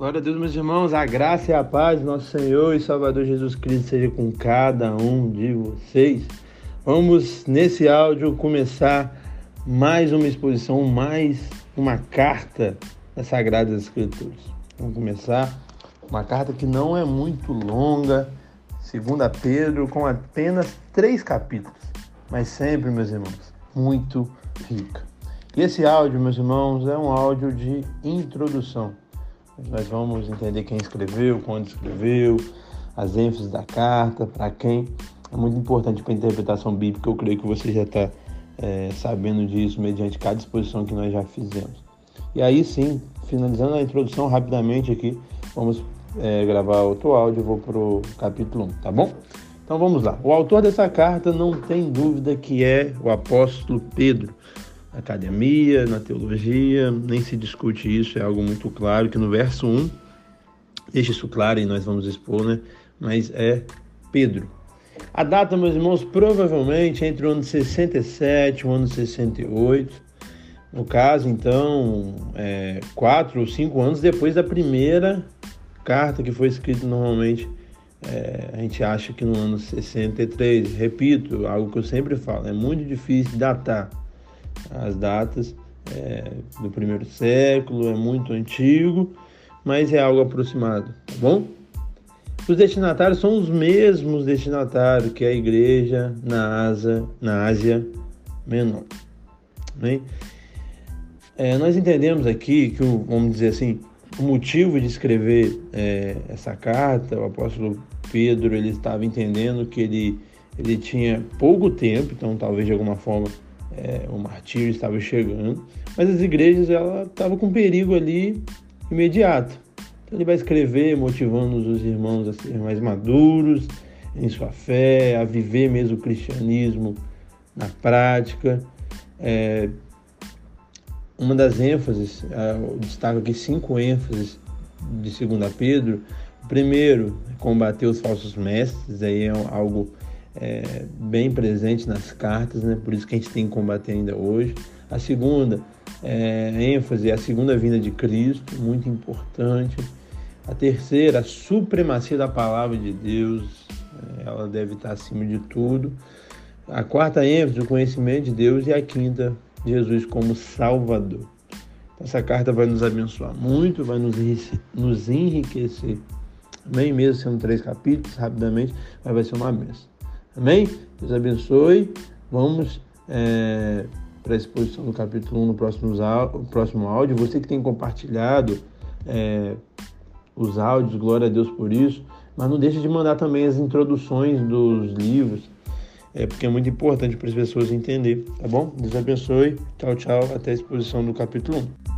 Glória a Deus, meus irmãos, a graça e a paz do nosso Senhor e Salvador Jesus Cristo seja com cada um de vocês. Vamos, nesse áudio, começar mais uma exposição, mais uma carta das Sagradas Escrituras. Vamos começar uma carta que não é muito longa, segunda Pedro, com apenas três capítulos, mas sempre, meus irmãos, muito rica. E esse áudio, meus irmãos, é um áudio de introdução. Nós vamos entender quem escreveu, quando escreveu, as ênfases da carta, para quem. É muito importante para a interpretação bíblica, eu creio que você já está é, sabendo disso mediante cada exposição que nós já fizemos. E aí sim, finalizando a introdução rapidamente aqui, vamos é, gravar outro áudio, vou para o capítulo 1, tá bom? Então vamos lá. O autor dessa carta não tem dúvida que é o apóstolo Pedro. Academia, na teologia, nem se discute isso, é algo muito claro que no verso 1, deixa isso claro e nós vamos expor, né? Mas é Pedro. A data, meus irmãos, provavelmente entre o ano 67 e o ano 68. No caso, então, é, quatro ou cinco anos depois da primeira carta que foi escrita normalmente é, a gente acha que no ano 63, repito, algo que eu sempre falo, é muito difícil datar as datas é, do primeiro século, é muito antigo, mas é algo aproximado, tá bom? Os destinatários são os mesmos destinatários que a igreja na Ásia, na Ásia Menor. Né? É, nós entendemos aqui que, vamos dizer assim, o motivo de escrever é, essa carta, o apóstolo Pedro ele estava entendendo que ele, ele tinha pouco tempo, então talvez de alguma forma é, o martírio estava chegando, mas as igrejas ela estavam com perigo ali imediato. Então ele vai escrever motivando os irmãos a serem mais maduros em sua fé, a viver mesmo o cristianismo na prática. É, uma das ênfases, eu destaco aqui cinco ênfases de 2 Pedro. O primeiro, combater os falsos mestres, aí é algo é, bem presente nas cartas, né? por isso que a gente tem que combater ainda hoje. A segunda, é, ênfase, é a segunda vinda de Cristo, muito importante. A terceira, a supremacia da palavra de Deus, é, ela deve estar acima de tudo. A quarta ênfase, o conhecimento de Deus. E a quinta, Jesus como Salvador. Essa carta vai nos abençoar muito, vai nos, nos enriquecer. Amém? Mesmo sendo três capítulos, rapidamente, mas vai ser uma benção. Amém? Deus abençoe. Vamos é, para a exposição do capítulo 1 no próximo, próximo áudio. Você que tem compartilhado é, os áudios, glória a Deus por isso. Mas não deixe de mandar também as introduções dos livros é, porque é muito importante para as pessoas entender, tá bom? Deus abençoe. Tchau, tchau. Até a exposição do capítulo 1.